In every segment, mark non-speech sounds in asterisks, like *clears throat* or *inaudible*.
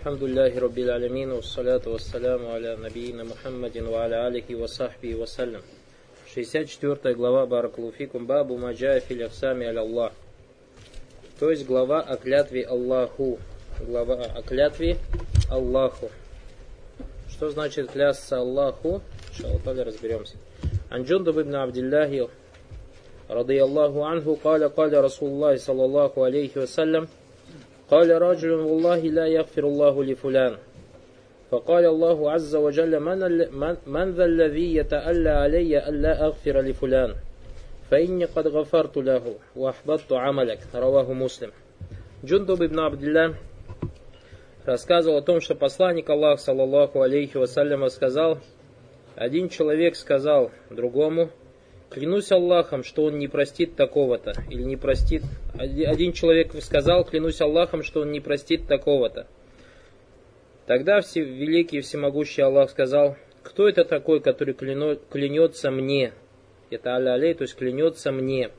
الحمد لله رب العالمين والصلاة والسلام على نبينا محمد وعلى آله وصحبه وسلم 64 глава Баракулуфикум Бабу Маджая Филяксами Аль Аллах То есть глава о клятве Аллаху Глава о клятве Аллаху Что значит клясться Аллаху? Иншаллах разберемся Анджундуб ибн Абдилляхи رضي الله عنه قال قال رسول الله صلى الله عليه وسلم قال رجل والله لا يغفر الله لفلان فقال الله عز وجل من, من, من ذا الذي يتألى علي ألا أغفر لفلان فإني قد غفرت له وأحبطت عملك رواه مسلم Джундуб ибн Абдилля рассказывал о том, что посланник Аллах, саллаллаху алейхи вассаляма, сказал, один человек сказал другому, Клянусь Аллахом, что он не простит такого-то. Или не простит... Один человек сказал, клянусь Аллахом, что он не простит такого-то. Тогда все, великий и всемогущий Аллах сказал, кто это такой, который клянется мне? Это аля то есть клянется мне,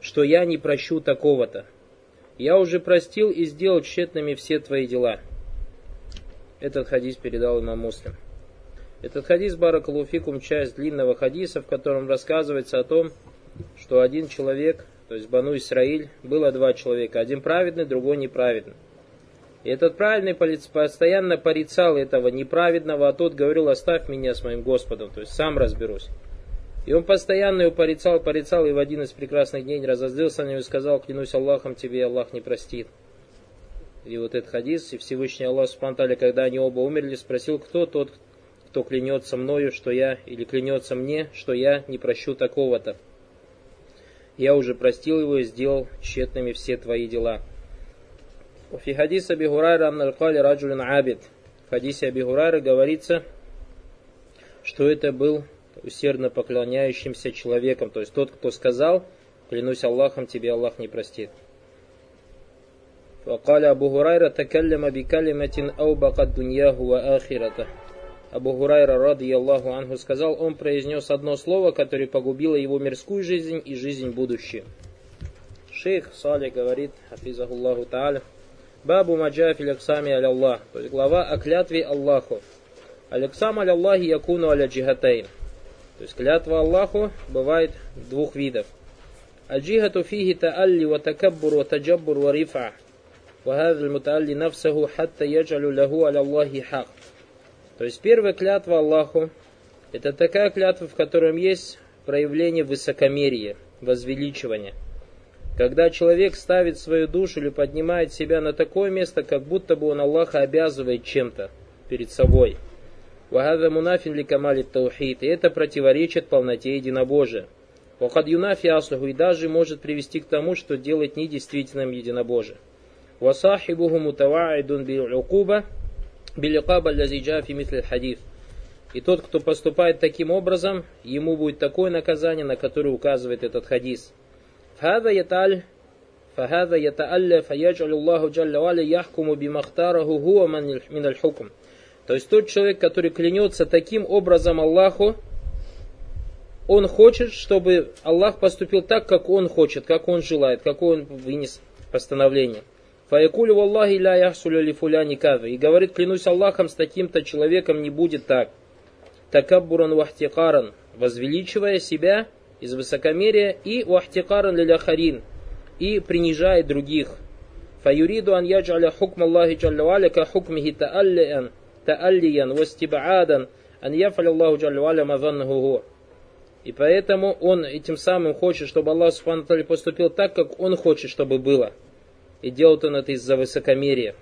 что я не прощу такого-то. Я уже простил и сделал тщетными все твои дела. Этот хадис передал имам Муслим. Этот хадис Баракалуфикум часть длинного хадиса, в котором рассказывается о том, что один человек, то есть Бану Исраиль, было два человека, один праведный, другой неправедный. И этот праведный постоянно порицал этого неправедного, а тот говорил, оставь меня с моим Господом, то есть сам разберусь. И он постоянно его порицал, порицал, и в один из прекрасных дней разозлился на него и сказал, клянусь Аллахом, тебе Аллах не простит. И вот этот хадис, и Всевышний Аллах Субтитры, когда они оба умерли, спросил, кто тот, кто клянется мною, что я, или клянется мне, что я не прощу такого-то. Я уже простил его и сделал тщетными все твои дела. В хадисе Аби Хурайра Амналькали Раджулин Абид. В хадисе Аби Хурайра говорится, что это был усердно поклоняющимся человеком, то есть тот, кто сказал, клянусь Аллахом, тебе Аллах не простит. وقال أبو هريرة تكلم بكلمة أوبقت دنياه وآخرته Абу Хурайра, рады Аллаху Анху, сказал, он произнес одно слово, которое погубило его мирскую жизнь и жизнь будущую. Шейх Сали говорит, Хафизахуллаху Тааля, Бабу Маджафи Аляксами Аляллах, то есть глава о клятве Аллаху. Аляксам Аляллахи Якуну Аля Джихатейн. То есть клятва Аллаху бывает двух видов. Аджихату фиги таалли ва такаббур ва таджаббур ва рифа. وهذا المتألي نفسه حتى يجعل له على الله حق то есть первая клятва Аллаху – это такая клятва, в котором есть проявление высокомерия, возвеличивания. Когда человек ставит свою душу или поднимает себя на такое место, как будто бы он Аллаха обязывает чем-то перед собой. Вагада мунафин ли камали таухид. И это противоречит полноте единобожия. Вахад юнафи аслуху и даже может привести к тому, что делает недействительным единобожие. Васахибуху мутаваидун бил биликаба лязиджа фи хадиф. И тот, кто поступает таким образом, ему будет такое наказание, на которое указывает этот хадис. Фахада яталь فهذا يتألى فيجعل الله جل وعلا يحكم بما اختاره هو من الحكم. То есть тот человек, который клянется таким образом Аллаху, он хочет, чтобы Аллах поступил так, как он хочет, как он желает, как он вынес постановление. Фаякулю Аллахи ля яхсулю ли фуляни кадва. И говорит, клянусь Аллахом, с таким-то человеком не будет так. Такаббуран вахтикаран, возвеличивая себя из высокомерия, и вахтикаран лиляхарин, и принижая других. Фаюриду ан яджаля хукм Аллахи джалла ка хукмихи тааллиян, тааллиян, вастибаадан, ан яфаля Аллаху джалла мазаннаху И поэтому он этим самым хочет, чтобы Аллах Субхану поступил так, как он хочет, чтобы было. И делает он это из-за высокомерия.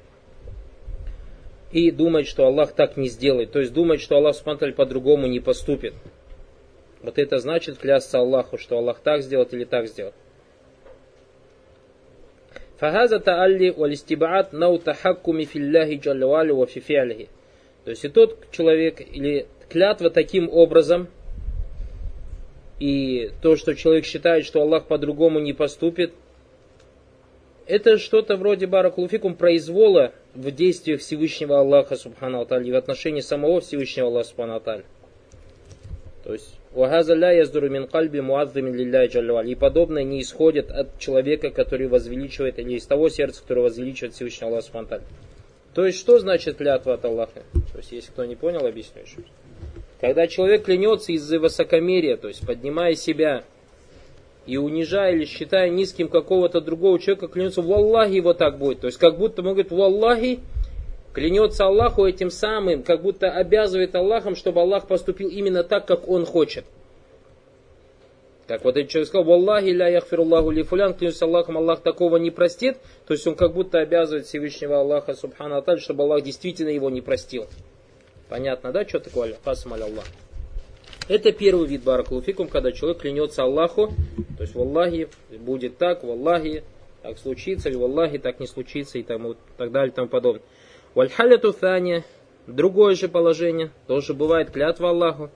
И думает, что Аллах так не сделает. То есть думает, что Аллах Субтитры по-другому не поступит. Вот это значит клясться Аллаху, что Аллах так сделает или так сделает. Фахаза таалли валистибаат нау тахаккуми филляхи джаллавали ва фифиалихи. То есть и тот человек, или клятва таким образом, и то, что человек считает, что Аллах по-другому не поступит, это что-то вроде баракулуфикум произвола в действиях Всевышнего Аллаха Субхану и в отношении самого Всевышнего Аллаха Субхану То есть, «Вахаза ля яздуру мин кальби муадзамин лилляй джаллаваль». И подобное не исходит от человека, который возвеличивает, или из того сердца, которое возвеличивает Всевышнего Аллаха Субхану То есть, что значит клятва от Аллаха? То есть, если кто не понял, объясню еще. Когда человек клянется из-за высокомерия, то есть поднимая себя и унижая или считая низким какого-то другого человека, клянется, в Аллахе его так будет. То есть, как будто, он в Аллахе клянется Аллаху этим самым, как будто обязывает Аллахом, чтобы Аллах поступил именно так, как он хочет. Так вот этот человек сказал, «Валлахи ля яхфируллаху ли фулян», клянусь Аллахом, Аллах такого не простит. То есть он как будто обязывает Всевышнего Аллаха, субхану чтобы Аллах действительно его не простил. Понятно, да, что такое Аллах? Аллах. Это первый вид баракулуфикум, когда человек клянется Аллаху, то есть в Аллахе будет так, в Аллахе так случится, или в Аллахе так не случится, и тому, так далее, и тому подобное. Вальхаляту Таня, другое же положение, тоже бывает клятва Аллаху.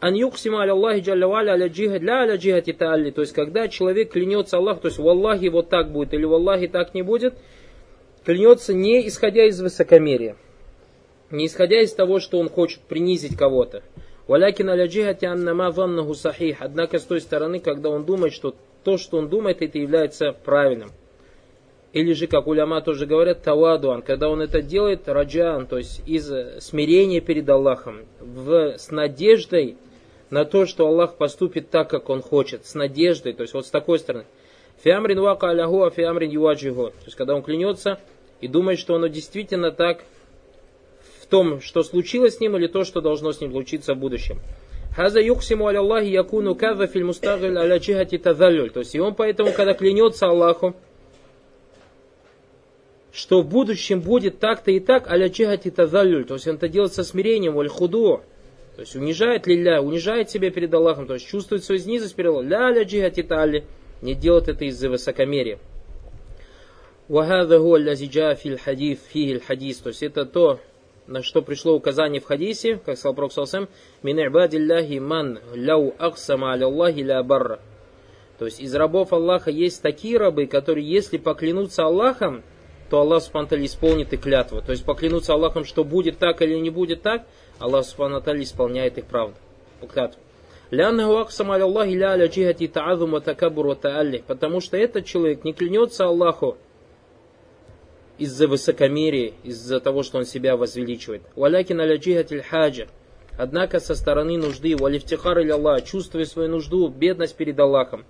Ан юксима Аллахи джаллаваля аля джихад ля аля джихати таалли. То есть, когда человек клянется Аллах, то есть, в Аллахе вот так будет, или в Аллахе так не будет, клянется не исходя из высокомерия, не исходя из того, что он хочет принизить кого-то. Валякин аля джихати аннама ваннаху сахих. Однако, с той стороны, когда он думает, что то, что он думает, это является правильным. Или же, как уляма тоже говорят, тавадуан, когда он это делает, раджан, то есть из смирения перед Аллахом, в, с надеждой на то, что Аллах поступит так, как Он хочет, с надеждой, то есть вот с такой стороны. Фиамрин вака аляху, а фиамрин юаджиху. То есть когда он клянется и думает, что оно действительно так том, что случилось с ним, или то, что должно с ним случиться в будущем. Хаза юксиму аляллахи якуну кава филь мустагиль аля чихати тазалюль. То есть и он поэтому, когда клянется Аллаху, что в будущем будет так-то и так, аля чихати тазалюль. То есть он это делает со смирением, валь худу. То есть унижает лилля, унижает себя перед Аллахом, то есть чувствует свою низость перед Аллахом. Ля ля джихати тали. Не делает это из-за высокомерия. Лязиджа фил хадиф фихиль хадис. То есть это то, на что пришло указание в хадисе, как сказал Пророк Салсам, «Мин ибадилляхи ман ляу аксама аляллахи ля барра». То есть из рабов Аллаха есть такие рабы, которые, если поклянутся Аллахом, то Аллах Субхану исполнит и клятву. То есть поклянуться Аллахом, что будет так или не будет так, Аллах Субхану исполняет их правду. Клятву. Потому что этот человек не клянется Аллаху из-за высокомерия, из-за того, что он себя возвеличивает. Валякин аля хаджа. Однако со стороны нужды, валифтихар или Аллах, чувствуя свою нужду, бедность перед Аллахом.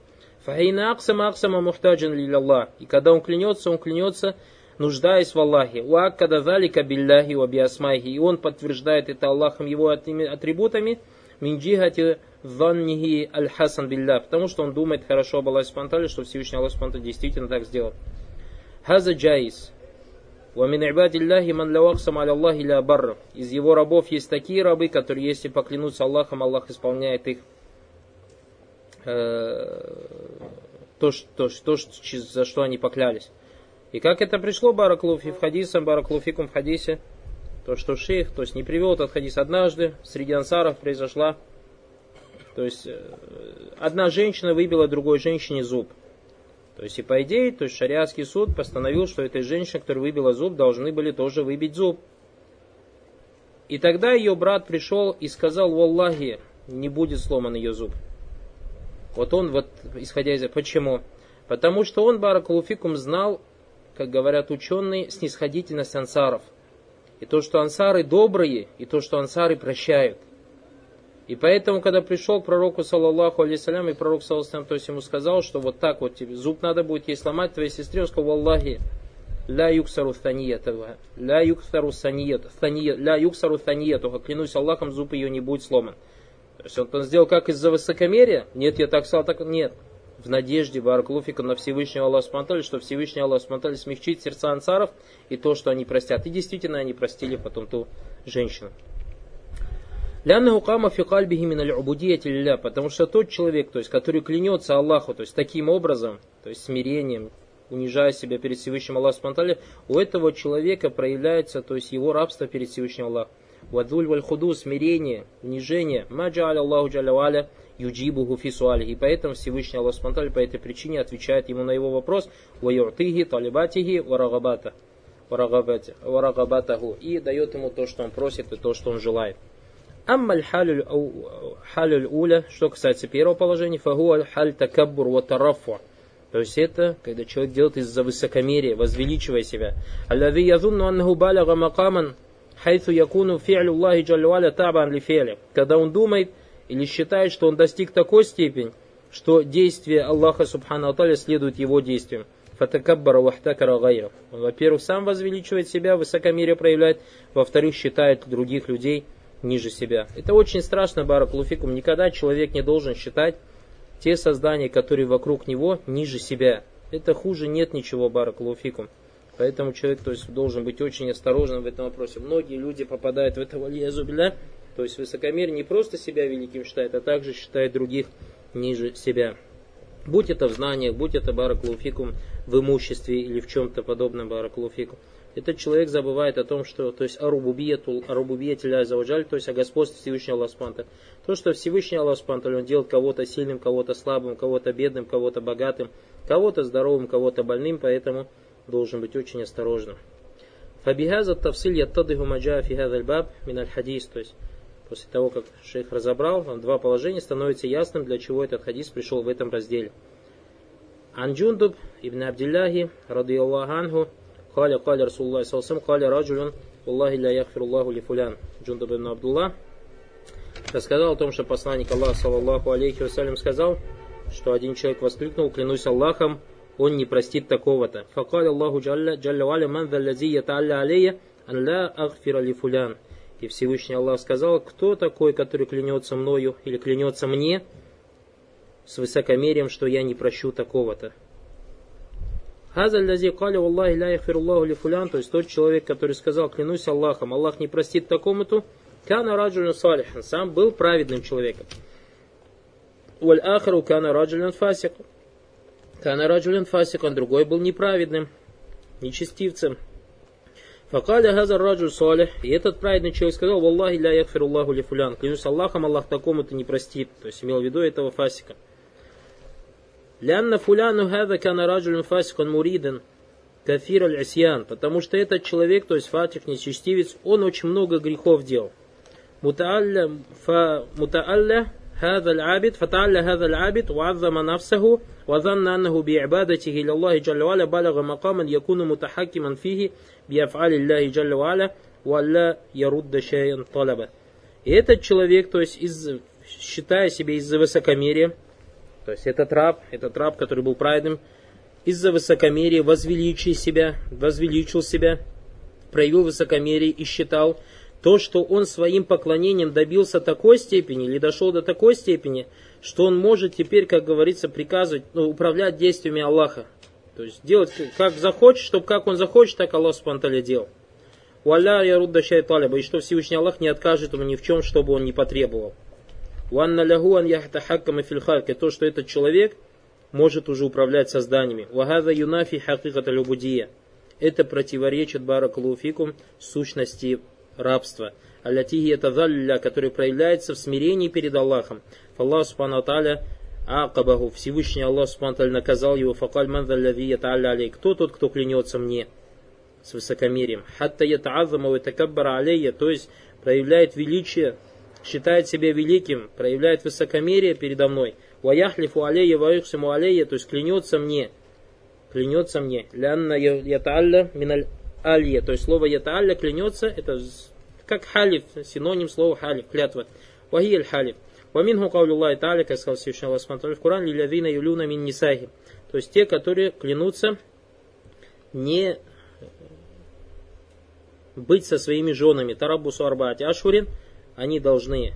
Фахайна аксама аксама мухтаджан Аллах. И когда он клянется, он клянется нуждаясь в Аллахе. Уаккада залика билляхи ва биасмайхи. И он подтверждает это Аллахом его атрибутами. Минджихати заннихи аль-хасан билля. Потому что он думает хорошо об Аллахе Спантале, что Всевышний Аллах Спантале действительно так сделал. Хаза джайс. «Вамин ибадилляхи ман лаваксам аляллахи ля. Из его рабов есть такие рабы, которые, если поклянутся Аллахом, Аллах исполняет их э, то, что, то, за что они поклялись. И как это пришло Бараклуфи в хадисом, Бараклуфикум в хадисе, то, что шейх, то есть не привел этот хадис однажды, среди ансаров произошла, то есть э, одна женщина выбила другой женщине зуб. То есть и по идее, то есть шариатский суд постановил, что этой женщине, которая выбила зуб, должны были тоже выбить зуб. И тогда ее брат пришел и сказал, в Аллахе, не будет сломан ее зуб. Вот он, вот, исходя из... Почему? Потому что он, Баракулуфикум, знал как говорят ученые, снисходительность ансаров. И то, что ансары добрые, и то, что ансары прощают. И поэтому, когда пришел к пророку, саллаллаху алейсалям, и пророк, саллаллаху то есть ему сказал, что вот так вот тебе зуб надо будет ей сломать твоей сестре, он сказал, Аллахи, ля юксару тhaниятова, ля юксару саният, ля юксару тhaниятова, клянусь Аллахом, зуб ее не будет сломан. То есть он, он сделал как из-за высокомерия? Нет, я так сказал, так нет в надежде Баракулуфика на Всевышнего Аллаха Субтитры, что Всевышний Аллах Субтитры смягчит сердца ансаров и то, что они простят. И действительно они простили потом ту женщину. Ляннаху кама фи кальбихи мин аль потому что тот человек, то есть, который клянется Аллаху, то есть таким образом, то есть смирением, унижая себя перед Всевышним Аллахом Субтитры, у этого человека проявляется, то есть его рабство перед Всевышним Аллахом. Вадуль валь худу, смирение, унижение. Маджа Аллаху джалля юджибуху фисуали. И поэтому Всевышний Аллах Субтитры по этой причине отвечает ему на его вопрос «Ваюртиги талибатиги варагабата» варагабатаху и дает ему то, что он просит и то, что он желает. Аммаль халюль уля, что касается первого положения, фагу халь такаббур ва тарафу. То есть это, когда человек делает из-за высокомерия, возвеличивая себя. Аллади язунну аннаху балага макаман хайθу якуну фи'лю Аллахи джаллюаля табан ли фи'ля. Когда он думает или считает, что он достиг такой степени, что действие Аллаха Субхану Аталя следует его действиям. Фатакаббара вахтакара гайров. Он, во-первых, сам возвеличивает себя, высокомерие проявляет, во-вторых, считает других людей ниже себя. Это очень страшно, Баракулуфикум. Никогда человек не должен считать те создания, которые вокруг него, ниже себя. Это хуже нет ничего, Баракулуфикум. Поэтому человек то есть, должен быть очень осторожным в этом вопросе. Многие люди попадают в это валия зубля, то есть высокомерие не просто себя великим считает, а также считает других ниже себя. Будь это в знаниях, будь это баракулуфикум в имуществе или в чем-то подобном баракулуфикум. Этот человек забывает о том, что, то есть арубубияту, арубубиятиля заваджаль, то есть о господстве Всевышнего Аллаха. То, что Всевышний Аллах он делает кого-то сильным, кого-то слабым, кого-то бедным, кого-то богатым, кого-то здоровым, кого-то больным, поэтому должен быть очень осторожным. فبهذا التفصيل يتضح ما جاء في الباب من حديث, то есть После того, как шейх разобрал, два положения становится ясным, для чего этот хадис пришел в этом разделе. عن جندب بن عبد الله، رضي الله قال قال رسول الله صلى الله عليه وسلم، قال رجل، والله لا يغفر لفلان. Джундуб ибн Абдуллах рассказал о том, что посланник Аллаха, صلى الله عليه وسلم, сказал, что один человек воскликнул, клянусь Аллахом, он не простит такого-то. Факаль Аллаху джалля, джалля валя ман заллази яталля алейя, ан ла фулян. И Всевышний Аллах сказал, кто такой, который клянется мною или клянется мне с высокомерием, что я не прощу такого-то. Хазаль лази каля Аллахи ля яхфируллаху ли фулян, то есть тот человек, который сказал, клянусь Аллахом, Аллах не простит такому-то, кана раджулюн салихан, сам был праведным человеком. Валь ахару кана раджулюн фасик. Кана раджулюн фасик, он другой был неправедным, нечестивцем. Факаля газар раджу салих. И этот праведный человек сказал, Валлахи ля якфир Аллаху ли фулян. Клянусь Аллахом, Аллах такому-то не простит. То есть имел в виду этого фасика. Лянна фуляну хада кана раджулюн фасикан муриден кафир аль Потому что этот человек, то есть фатих, нечестивец, он очень много грехов делал. Мутаалля هذا العابد فتعالى هذا العابد وعظم نفسه وظن أنه بعبادته لله جل وعلا بلغ مقاما يكون متحكما فيه بأفعال الله جل وعلا ولا يرد شيئا طلبا. И этот человек, то есть из, считая себя из-за высокомерия, то есть этот раб, этот раб, который был праведным, из-за высокомерия возвеличил себя, возвеличил себя, проявил высокомерие и считал, то, что он своим поклонением добился такой степени или дошел до такой степени, что он может теперь, как говорится, приказывать, ну, управлять действиями Аллаха. То есть делать как захочет, чтобы как он захочет, так Аллах спонтанно делал. Уалля ярудда шайталиба, и что Всевышний Аллах не откажет ему ни в чем, чтобы он не потребовал. Уанна лягу ан яхтахаккама фильхалька, то, что этот человек может уже управлять созданиями. Вагада юнафи хакиката любудия. Это противоречит баракалуфикум сущности рабства. Аллатихи это залля, который проявляется в смирении перед Аллахом. Аллах Субхану Аталя Акабаху, Всевышний Аллах Субхану наказал его, факаль манзалляви алей. Кто тот, кто клянется мне? С высокомерием. Хатта ятаазама ватакаббара алейя, то есть проявляет величие, считает себя великим, проявляет высокомерие передо мной. Ваяхлифу алейя ваюхсиму алейя, то есть клянется мне. Клянется мне. Лянна ятаалля миналь алья, то есть слово ятаалля клянется, это как халиф, синоним слова халиф, клятва. Вахи халиф. Ваминху каулю Аллахи Та'аля, как сказал Всевышний Аллах в Коране, лилявина юлюна мин нисахи. То есть те, которые клянутся не быть со своими женами. Тарабусу арбаати ашурин, они должны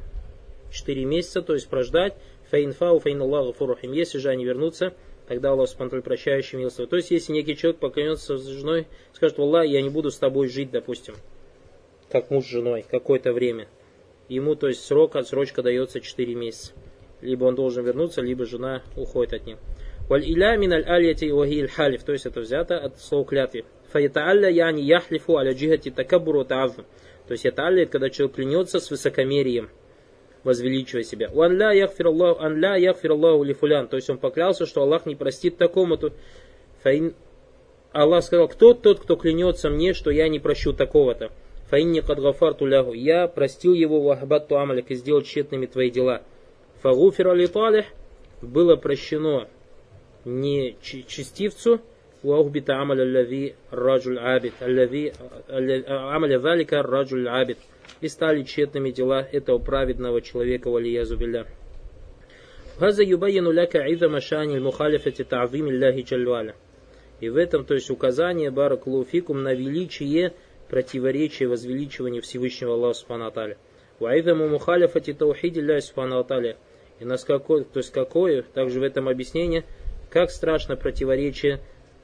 4 месяца, то есть прождать. Фаинфау фаин Аллаху фурухим. Если же они вернутся, тогда Аллах Субтитры прощающий милостивый. То есть, если некий человек поклянется с женой, скажет, Аллах, я не буду с тобой жить, допустим, как муж с женой, какое-то время. Ему, то есть, срок, отсрочка дается 4 месяца. Либо он должен вернуться, либо жена уходит от него. Валь иля мин аль алияти халиф, то есть это взято от слова клятвы. Фаятаалля яни яхлифу аля джихати такабуру та'азм. То есть это алия, когда человек клянется с высокомерием возвеличивая себя. «Ван ля яхфир Аллаху, ан ля яхфир Аллаху ли фулян». То есть он поклялся, что Аллах не простит такому-то. Аллах сказал, кто тот, кто клянется мне, что я не прощу такого-то. Фаинни кадгафарту лягу. Я простил его вахбатту амалик и сделал тщетными твои дела. Фагуфир али талих было прощено не частицу, وأهبط عمل الذي الرجل عابد الذي عمل ذلك الرجل عابد и стали тщетными дела этого праведного человека валиязу билля. هذا يبين لك عظم شان المخالفة تعظيم الله جل И в этом, то есть указание Баракулуфикум на величие противоречия возвеличивания Всевышнего Аллаха Субхану Аталя. Ваидаму мухалифати таухиди ля Субхану Аталя. И нас какое, то есть какое, также в этом объяснение, как страшно противоречие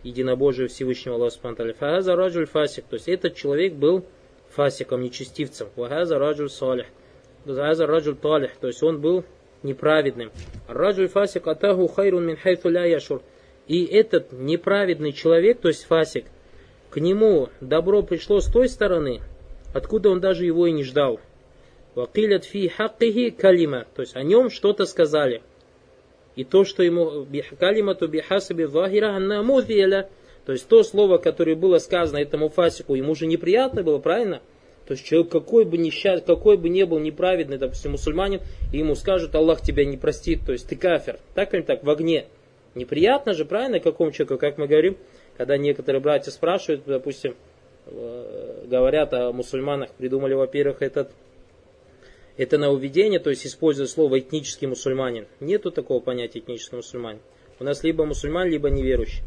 единобожию Всевышнего Аллаха Аталя. Фахаза раджуль фасик, то есть этот человек был фасиком, нечестивцем. Вахаза раджуль салих. Вахаза раджуль талих, то есть он был неправедным. Раджуль фасик атаху хайрун мин хайфу ля яшур. И этот неправедный человек, то есть фасик, к нему добро пришло с той стороны, откуда он даже его и не ждал. Вакилят фи хаккихи калима, то есть о нем что-то сказали. И то, что ему калимату бихасаби вахира анна мудвиля, то есть то слово, которое было сказано этому фасику, ему же неприятно было, правильно? То есть человек какой бы несчаст, какой бы не был неправедный, допустим, мусульманин, и ему скажут, Аллах тебя не простит, то есть ты кафир. Так или так, в огне. Неприятно же, правильно, какому человеку, как мы говорим, когда некоторые братья спрашивают, допустим, э, говорят о мусульманах, придумали, во-первых, этот это нововведение, то есть используя слово этнический мусульманин. Нету такого понятия этнический мусульманин. У нас либо мусульман, либо неверующий.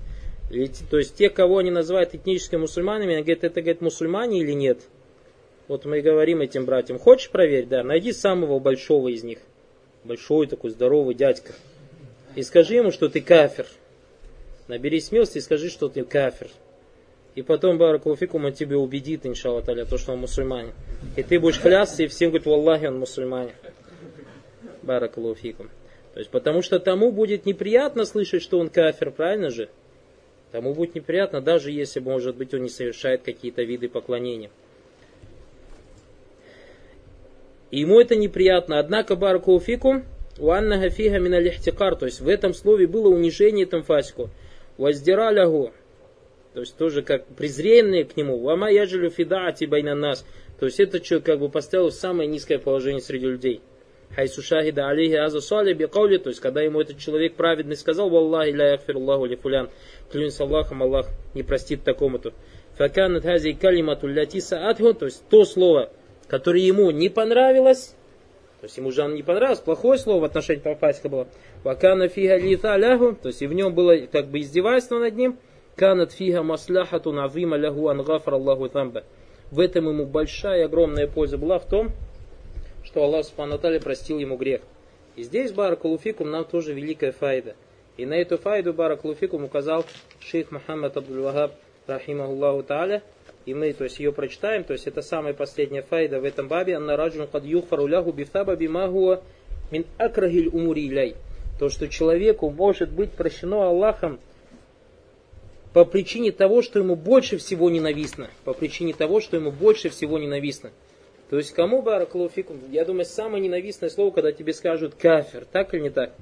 То есть те, кого они называют этническими мусульманами, они говорят, это говорит, мусульмане или нет? Вот мы и говорим этим братьям, хочешь проверить? Да, найди самого большого из них. Большой такой здоровый дядька. И скажи ему, что ты кафир. Набери смелости и скажи, что ты кафир. И потом Баракулуфикум он тебе убедит, иншаллах то, что он мусульманин. И ты будешь клясться, и всем говорить, Валлахи, он мусульманин. Баракулуфикум. То есть, потому что тому будет неприятно слышать, что он кафир, правильно же? Тому будет неприятно, даже если, может быть, он не совершает какие-то виды поклонения. И ему это неприятно. Однако, Баракулуфикум, Уанна гафига мина то есть в этом слове было унижение этому фасику. То есть тоже как презренные к нему. Вама яджелю фидаати байна нас. То есть это человек как бы поставил в самое низкое положение среди людей. Хайсу шахида алейхи аза бикаули, то есть когда ему этот человек праведный сказал, Валлахи ля яхфир Аллаху ли клянусь Аллахом, Аллах не простит такому-то. Факанат хази калимату лятиса адху, то есть то слово, которое ему не понравилось, то есть ему же оно не понравилось, плохое слово в отношении Папасика было. Вакана фига лита ляху, то есть и в нем было как бы издевательство над ним. Канат фига масляхату назима лягу ангафар Аллаху тамба. В этом ему большая, огромная польза была в том, что Аллах Субхану простил ему грех. И здесь Баракулуфикум нам тоже великая файда. И на эту файду Баракулуфикум указал шейх Мухаммад Абдул-Вахаб, рахимахуллаху та'аля, и мы то есть, ее прочитаем, то есть это самая последняя файда в этом бабе, анна раджун кад юхфару лягу бифтаба бимагуа мин акрагиль умури То, что человеку может быть прощено Аллахом по причине того, что ему больше всего ненавистно. По причине того, что ему больше всего ненавистно. То есть кому бараклауфикум? Я думаю, самое ненавистное слово, когда тебе скажут кафир, так или не так?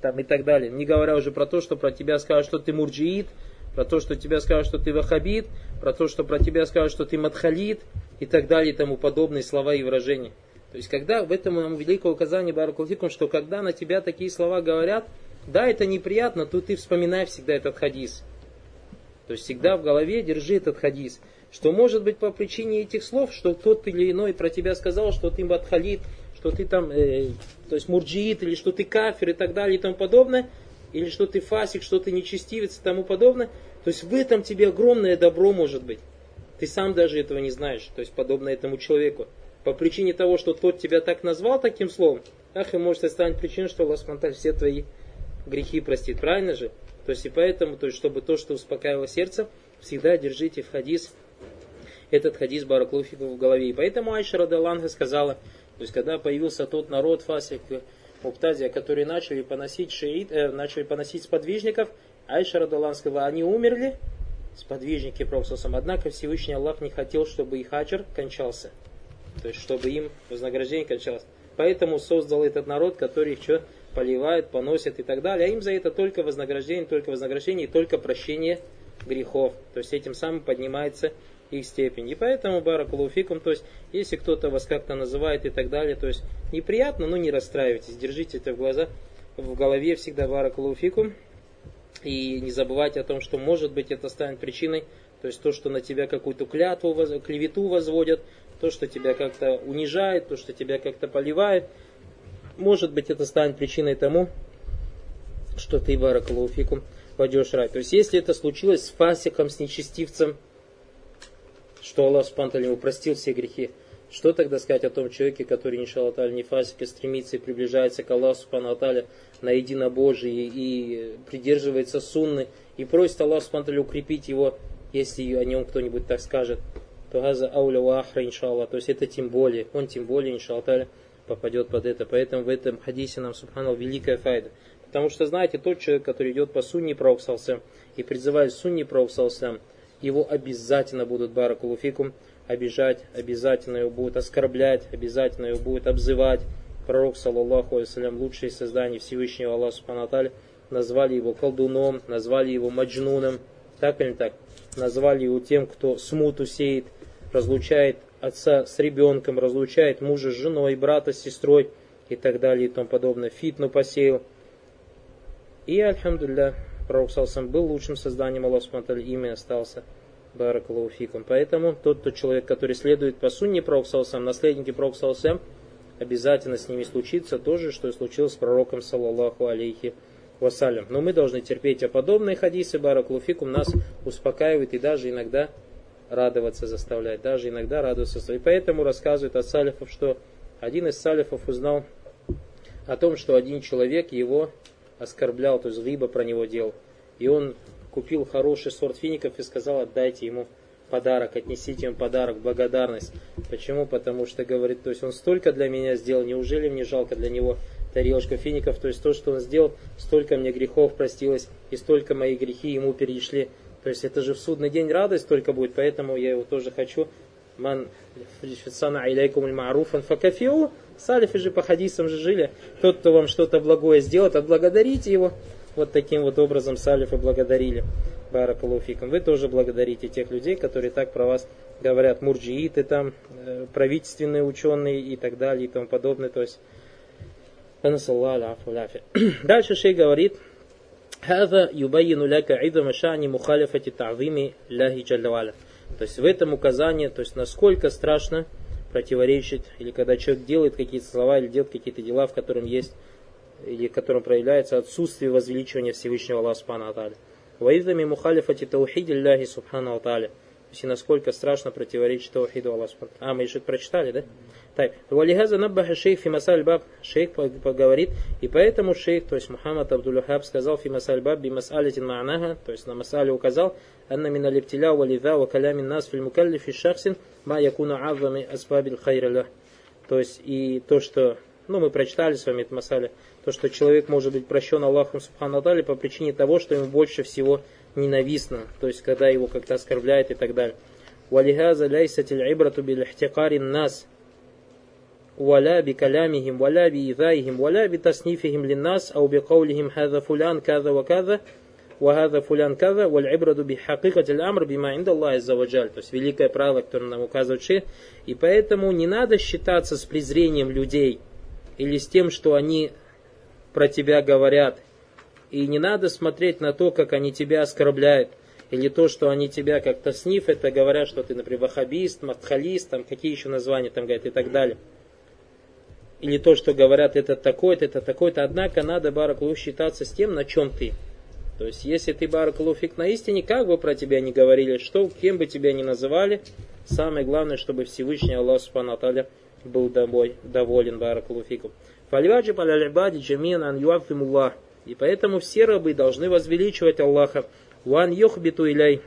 Там, и так далее. Не говоря уже про то, что про тебя скажут, что ты мурджиит, про то, что тебя скажут, что ты вахабит, про то, что про тебя скажут, что ты мадхалит и так далее и тому подобные слова и выражения. То есть, когда в этом нам великое указание Баракулфикум, что когда на тебя такие слова говорят, да, это неприятно, то ты вспоминай всегда этот хадис. То есть всегда в голове держи этот хадис. Что может быть по причине этих слов, что тот или иной про тебя сказал, что ты бадхалит, что ты там, э, то есть мурджиит, или что ты кафир и так далее и тому подобное, или что ты фасик, что ты нечестивец и тому подобное. То есть в этом тебе огромное добро может быть. Ты сам даже этого не знаешь, то есть подобно этому человеку. По причине того, что тот тебя так назвал таким словом, ах, и может станет причиной, что Аллах все твои грехи простит. Правильно же? То есть и поэтому, то есть, чтобы то, что успокаивало сердце, всегда держите в хадис, этот хадис Бараклуфику в голове. И поэтому Айша Радаланга сказала, то есть когда появился тот народ, Фасик, Муптазия, которые начали поносить шиит, э, начали поносить сподвижников, Айша Радалан они умерли, сподвижники Проксусом, однако Всевышний Аллах не хотел, чтобы их аджр кончался. То есть, чтобы им вознаграждение кончалось. Поэтому создал этот народ, который что, поливают, поносят и так далее. А им за это только вознаграждение, только вознаграждение и только прощение грехов. То есть этим самым поднимается их степень. И поэтому баракулуфикум, то есть если кто-то вас как-то называет и так далее, то есть неприятно, но не расстраивайтесь, держите это в глаза, в голове всегда баракулуфикум. И не забывайте о том, что может быть это станет причиной, то есть то, что на тебя какую-то клятву, клевету возводят, то, что тебя как-то унижает, то, что тебя как-то поливает, может быть это станет причиной тому, что ты, баракалуфикум, пойдешь рай. То есть если это случилось с фасиком, с нечестивцем, что Аллах Субтитры ему простил все грехи, что тогда сказать о том человеке, который, иншаллах, не фасик, стремится и приближается к Аллаху Субтитры на единобожие и придерживается сунны и просит Аллах Субтитры укрепить его, если о нем кто-нибудь так скажет, то газа ауля вахра, иншаллах, то есть это тем более, он тем более, иншаллах, попадет под это. Поэтому в этом хадисе нам, субханал, великая файда. Потому что, знаете, тот человек, который идет по сунне Пророксалсам и призывает сунни Пророксалсам, его обязательно будут баракулуфикум обижать, обязательно его будут оскорблять, обязательно его будут обзывать. Пророк, саллаллаху алейсалям, лучшее создание Всевышнего Аллаха Субхану назвали его колдуном, назвали его маджнуном, так или так, назвали его тем, кто смуту сеет, разлучает отца с ребенком, разлучает мужа с женой, брата с сестрой и так далее и тому подобное. Фитну посеял. И, альхамдулillah, пророк Салсам был лучшим созданием Аллаха Субтитры, имя остался. Баракалуфикум. Поэтому тот, тот человек, который следует по сунне пророк Салсам, наследники пророк Салсам, обязательно с ними случится то же, что и случилось с пророком, саллаллаху алейхи вассалям. Но мы должны терпеть, а подобные хадисы, баракалуфикум, нас успокаивает и даже иногда радоваться заставляет, даже иногда радоваться И поэтому рассказывает от салифов, что один из салифов узнал о том, что один человек его оскорблял, то есть либо про него делал. И он купил хороший сорт фиников и сказал, отдайте ему подарок, отнесите ему подарок, благодарность. Почему? Потому что, говорит, то есть он столько для меня сделал, неужели мне жалко для него тарелочка фиников, то есть то, что он сделал, столько мне грехов простилось, и столько мои грехи ему перешли то есть это же в судный день радость только будет, поэтому я его тоже хочу. Ман фисана айляйкум маруфан факафиу. Салифы же по хадисам же жили. Тот, кто вам что-то благое сделает, отблагодарите его. Вот таким вот образом салифы благодарили. Баракалуфикам. Вы тоже благодарите тех людей, которые так про вас говорят. Мурджииты там, э, правительственные ученые и так далее и тому подобное. То есть, *clears throat* Дальше шей говорит, Хаза юбаину ляка идама шани мухалифати тавими ляхи джаллаваля. То есть в этом указание, то есть насколько страшно противоречить, или когда человек делает какие-то слова, или делает какие-то дела, в котором есть, или в котором проявляется отсутствие возвеличивания Всевышнего Аллаха Субхану Аталя. Ваидами мухалифати таухиди ляхи Субхану Аталя. И насколько страшно противоречить таухиду Аллаха А, мы еще прочитали, да? Так, Валихаза наббаха шейх фимасаль баб, шейх поговорит, и поэтому шейх, то есть Мухаммад Абдулюхаб сказал фимасаль баб бимасалитин ма'наха, то есть на масале указал, анна мина лептиля валидha ва калямин нас филь мукаллифи шахсин ма якуна азами асбабил хайраля. То есть и то, что, ну мы прочитали с вами это масале, то, что человек может быть прощен Аллахом Субхану Атали по причине того, что ему больше всего ненавистно, то есть когда его как-то оскорбляет и так далее. Валихаза ляйсатиль ибрату бил нас, ولا بكلامهم ولا بإيذائهم ولا بتصنيفهم للناس أو بقولهم هذا فلان كذا وكذا وهذا فلان كذا والعبرة بحقيقة الأمر بما عند الله عز وجل. То есть великое правило, которое нам указывает шейх. И поэтому не надо считаться с презрением людей или с тем, что они про тебя говорят. И не надо смотреть на то, как они тебя оскорбляют. Или то, что они тебя как-то сниф, это говорят, что ты, например, вахабист, мадхалист, там какие еще названия там говорят и так далее или то, что говорят, это такой-то, это такой-то. Однако надо, Баракулу, считаться с тем, на чем ты. То есть, если ты, Баракулу, фиг на истине, как бы про тебя не говорили, что, кем бы тебя ни называли, самое главное, чтобы Всевышний Аллах Субхану был домой, доволен, Баракулу, фикум. Фальваджиб аля-либади джамин ан юафимуллах. И поэтому все рабы должны возвеличивать Аллаха. Ван йохбиту иляй.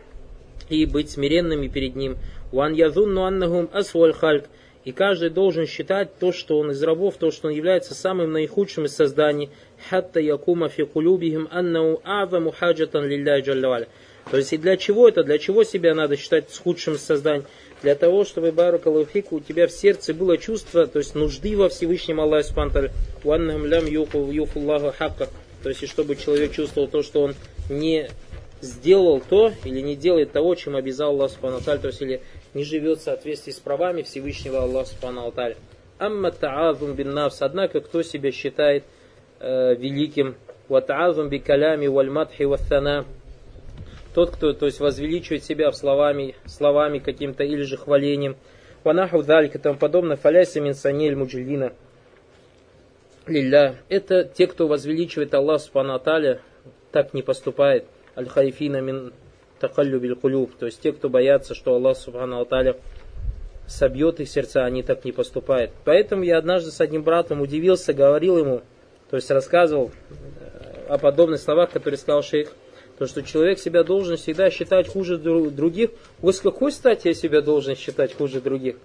И быть смиренными перед Ним. Ван язунну аннахум асваль хальк и каждый должен считать то, что он из рабов, то, что он является самым наихудшим из созданий. Хатта якума фи кулюбихим аннау азаму хаджатан лилляй джаллаваля. То есть и для чего это? Для чего себя надо считать с худшим из созданий? Для того, чтобы Баракалуфику у тебя в сердце было чувство, то есть нужды во Всевышнем Аллахе Субтитры. Уаннахам лям юфуллаху хакка. То есть и чтобы человек чувствовал то, что он не сделал то или не делает того, чем обязал Аллах Субхану то есть или не живет в соответствии с правами Всевышнего Аллаха Субхану. Амма та'азум бин навс, однако кто себя считает э, великим ватаазум бикалями вальмадхи вассана. Тот, кто то есть, возвеличивает себя словами, словами каким-то или же хвалением. Ванаху далька и тому подобное. Фаляйса минсаниль муджиллина. Лилля. Это те, кто возвеличивает Аллах Субхану так не поступает. Аль-Хайфина мин такаллюбиль кулюб. То есть те, кто боятся, что Аллах Субхану собьет их сердца, они так не поступают. Поэтому я однажды с одним братом удивился, говорил ему, то есть рассказывал э, о подобных словах, которые сказал шейх, то, что человек себя должен всегда считать хуже других. Вот с какой стати я себя должен считать хуже других?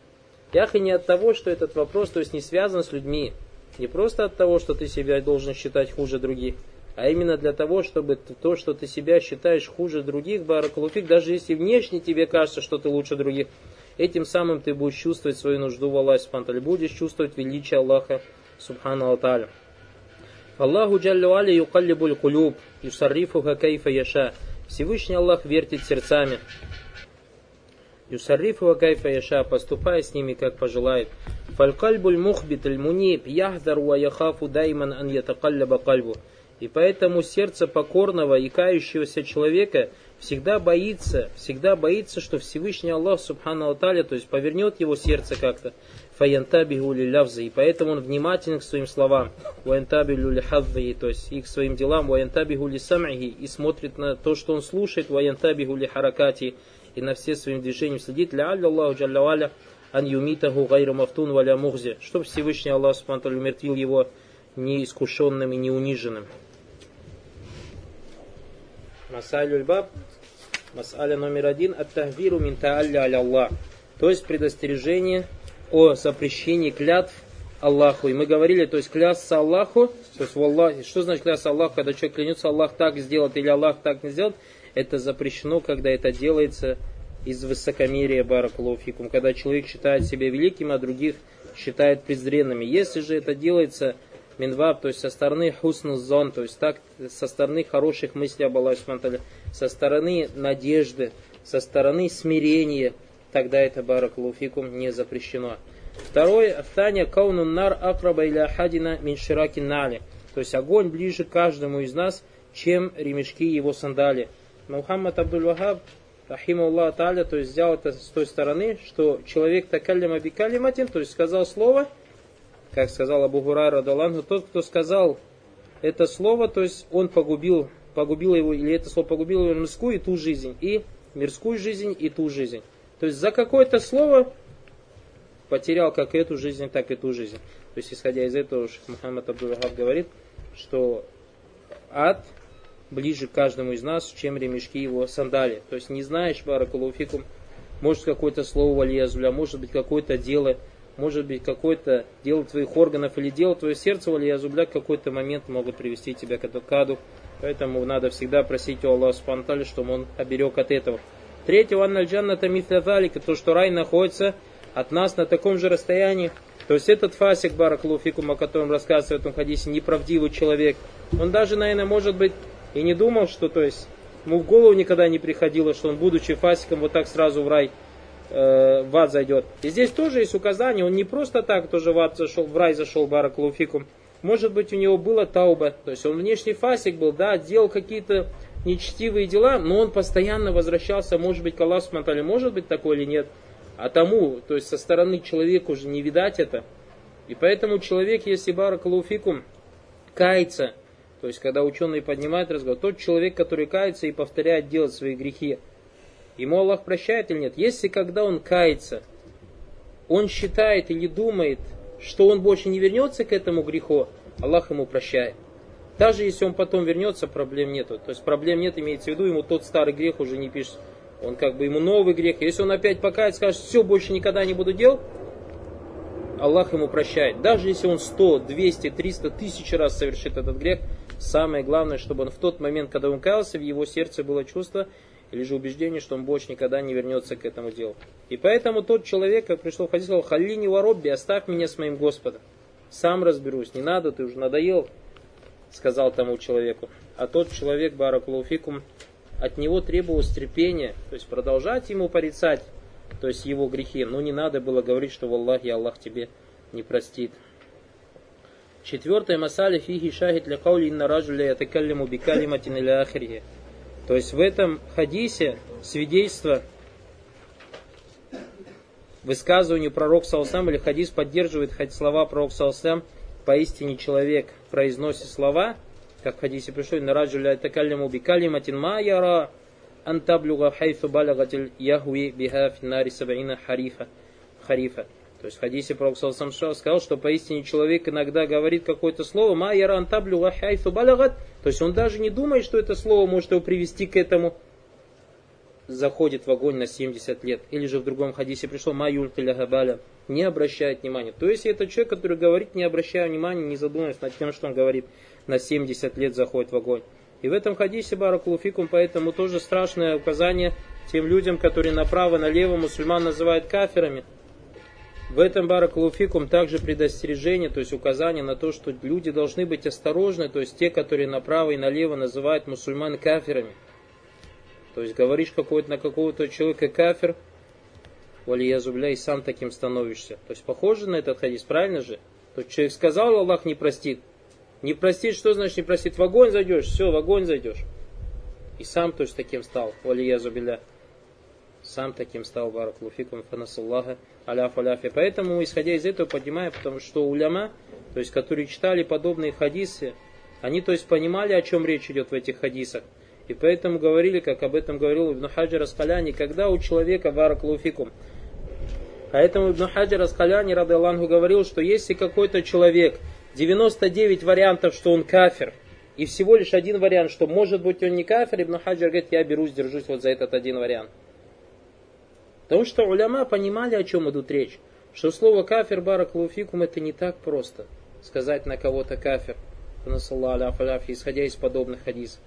Ях и не от того, что этот вопрос то есть не связан с людьми. Не просто от того, что ты себя должен считать хуже других, а именно для того, чтобы то, что ты себя считаешь хуже других, баракалуфик, даже если внешне тебе кажется, что ты лучше других, этим самым ты будешь чувствовать свою нужду в Аллахе, Субхану будешь чувствовать величие Аллаха, Субхану Аталя. Аллаху Джаллю Али юкаллибуль кулюб, юсаррифуха кайфа яша. Всевышний Аллах вертит сердцами. Юсаррифуха кайфа яша, поступая с ними, как пожелает. Фалькальбуль мухбит аль муниб яхдар ва яхафу дайман ан ятакалляба кальбу. И поэтому сердце покорного и кающегося человека всегда боится, всегда боится, что Всевышний Аллах Субхану Аталя, то есть повернет его сердце как-то, фаянтабиху лилявза, и поэтому он внимателен к своим словам, ваянтабиху лихавза, то есть и к своим делам, ваянтабиху лисамахи, и смотрит на то, что он слушает, ваянтабиху лихаракати, и на все своим движением следит, ля Аллаху джалля ан юмитаху гайру мафтун валя мухзе, чтобы Всевышний Аллах Субхану умертвил его неискушенным и неуниженным. Масалюль баб, масаля номер один, ат-тахбиру мин Аллах. То есть предостережение о запрещении клятв Аллаху. И мы говорили, то есть клясться Аллаху, то есть в Аллахе, что значит клясться Аллаху, когда человек клянется, Аллах так сделает или Аллах так не сделает, это запрещено, когда это делается из высокомерия баракулуфикум, когда человек считает себя великим, а других считает презренными. Если же это делается минваб, то есть со стороны зон, то есть так, со стороны хороших мыслей об Аллахе, со стороны надежды, со стороны смирения, тогда это баракулуфикум не запрещено. Второе, Таня каунун нар акраба или ахадина миншираки нали. То есть огонь ближе каждому из нас, чем ремешки его сандали. Мухаммад Абдул Вахаб, Рахима Аллах Таля, то есть взял это с той стороны, что человек такаллима бикалиматин, то есть сказал слово, как сказал Абу Гурайра Далангу, тот, кто сказал это слово, то есть он погубил, погубил его, или это слово погубило его мирскую и ту жизнь, и мирскую жизнь, и ту жизнь. То есть за какое-то слово потерял как эту жизнь, так и ту жизнь. То есть, исходя из этого, Мухаммад Абдулахаб говорит, что ад ближе к каждому из нас, чем ремешки его сандали. То есть не знаешь, баракулуфикум, может какое-то слово валиязуля, может быть какое-то дело, может быть какое-то дело твоих органов или дело твое сердце валиязубля в какой-то момент могут привести тебя к аду. Поэтому надо всегда просить у Аллаха Субхану чтобы он оберег от этого. Третье, ванна джанната митля то, что рай находится от нас на таком же расстоянии. То есть этот фасик бараклуфикум, о котором рассказывает в этом хадисе, неправдивый человек, он даже, наверное, может быть и не думал, что, то есть, ему в голову никогда не приходило, что он, будучи фасиком, вот так сразу в рай, э, в ад зайдет. И здесь тоже есть указание, он не просто так тоже в ад зашел, в рай зашел, бараклуфикум. Может быть, у него было тауба, то есть он внешний фасик был, да, делал какие-то нечестивые дела, но он постоянно возвращался, может быть, к Аллаху смотрели, может быть такое или нет. А тому, то есть со стороны человека уже не видать это. И поэтому человек, если баракалуфикум, кается, то есть когда ученые поднимают разговор, тот человек, который кается и повторяет делать свои грехи, ему Аллах прощает или нет? Если когда он кается, он считает или думает, что он больше не вернется к этому греху, Аллах ему прощает. Даже если он потом вернется, проблем нету. То есть проблем нет, имеется в виду, ему тот старый грех уже не пишет. Он как бы ему новый грех. Если он опять покается, скажет, все, больше никогда не буду делать, Аллах ему прощает. Даже если он 100, 200, 300, тысяч раз совершит этот грех, самое главное, чтобы он в тот момент, когда он каялся, в его сердце было чувство или же убеждение, что он больше никогда не вернется к этому делу. И поэтому тот человек, как пришел в хадис, сказал, «Халлини воробби, оставь меня с моим Господом. Сам разберусь, не надо, ты уже надоел, сказал тому человеку. А тот человек, Баракулуфикум, от него требовалось терпение, то есть продолжать ему порицать, то есть его грехи. Но не надо было говорить, что в Аллахе Аллах тебе не простит. Четвертое масали фиги шахид для каули инна раджуля ятакаллиму бикалиматин или ахрихи. То есть в этом хадисе свидетельство высказыванию пророк Салсам или хадис поддерживает хоть слова пророк Салсам, поистине человек произносит слова, как в хадисе пришло, на раджуля такаллиму бикалиматин ма яра антаблюга хайфу балагатиль яхуи биха финари сабаина харифа. харифа. То есть в хадисе Пророк сказал, что поистине человек иногда говорит какое-то слово, ма яран таблю хайфу балагат, то есть он даже не думает, что это слово может его привести к этому, заходит в огонь на 70 лет. Или же в другом хадисе пришло ма юльтиля не обращает внимания. То есть это человек, который говорит, не обращая внимания, не задумываясь над тем, что он говорит, на 70 лет заходит в огонь. И в этом хадисе Баракулуфикум, поэтому тоже страшное указание тем людям, которые направо-налево мусульман называют каферами. В этом баракулуфикум также предостережение, то есть указание на то, что люди должны быть осторожны, то есть те, которые направо и налево называют мусульман кафирами. То есть говоришь какой-то на какого-то человека кафир, валиязубля, и сам таким становишься. То есть похоже на этот хадис, правильно же? То есть человек сказал, Аллах не простит. Не простит, что значит не простит? В огонь зайдешь, все, в огонь зайдешь. И сам то есть таким стал, валиязубля сам таким стал баракулуфикум фанасаллаха аляф аляфи. Поэтому, исходя из этого, поднимаем, потому что уляма, то есть, которые читали подобные хадисы, они, то есть, понимали, о чем речь идет в этих хадисах. И поэтому говорили, как об этом говорил Ибн Хаджар Аскаляни, когда у человека баракулуфикум. Поэтому Ибн Хаджар Аскаляни, рады Аллаху, говорил, что если какой-то человек, 99 вариантов, что он кафир, и всего лишь один вариант, что может быть он не кафир, Ибн Хаджар говорит, я берусь, держусь вот за этот один вариант. Потому что уляма понимали, о чем идут речь. Что слово кафир баракулуфикум это не так просто. Сказать на кого-то кафир. Исходя из подобных хадисов.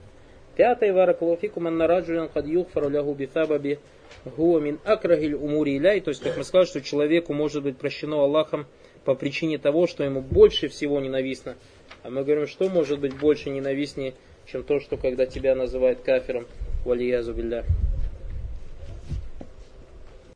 Пятый варакулуфикум аннараджулян кад юхфару лягу битабаби гуа мин акрахиль умури иляй. То есть, как мы сказали, что человеку может быть прощено Аллахом по причине того, что ему больше всего ненавистно. А мы говорим, что может быть больше ненавистнее, чем то, что когда тебя называют кафиром. Валиязу билля.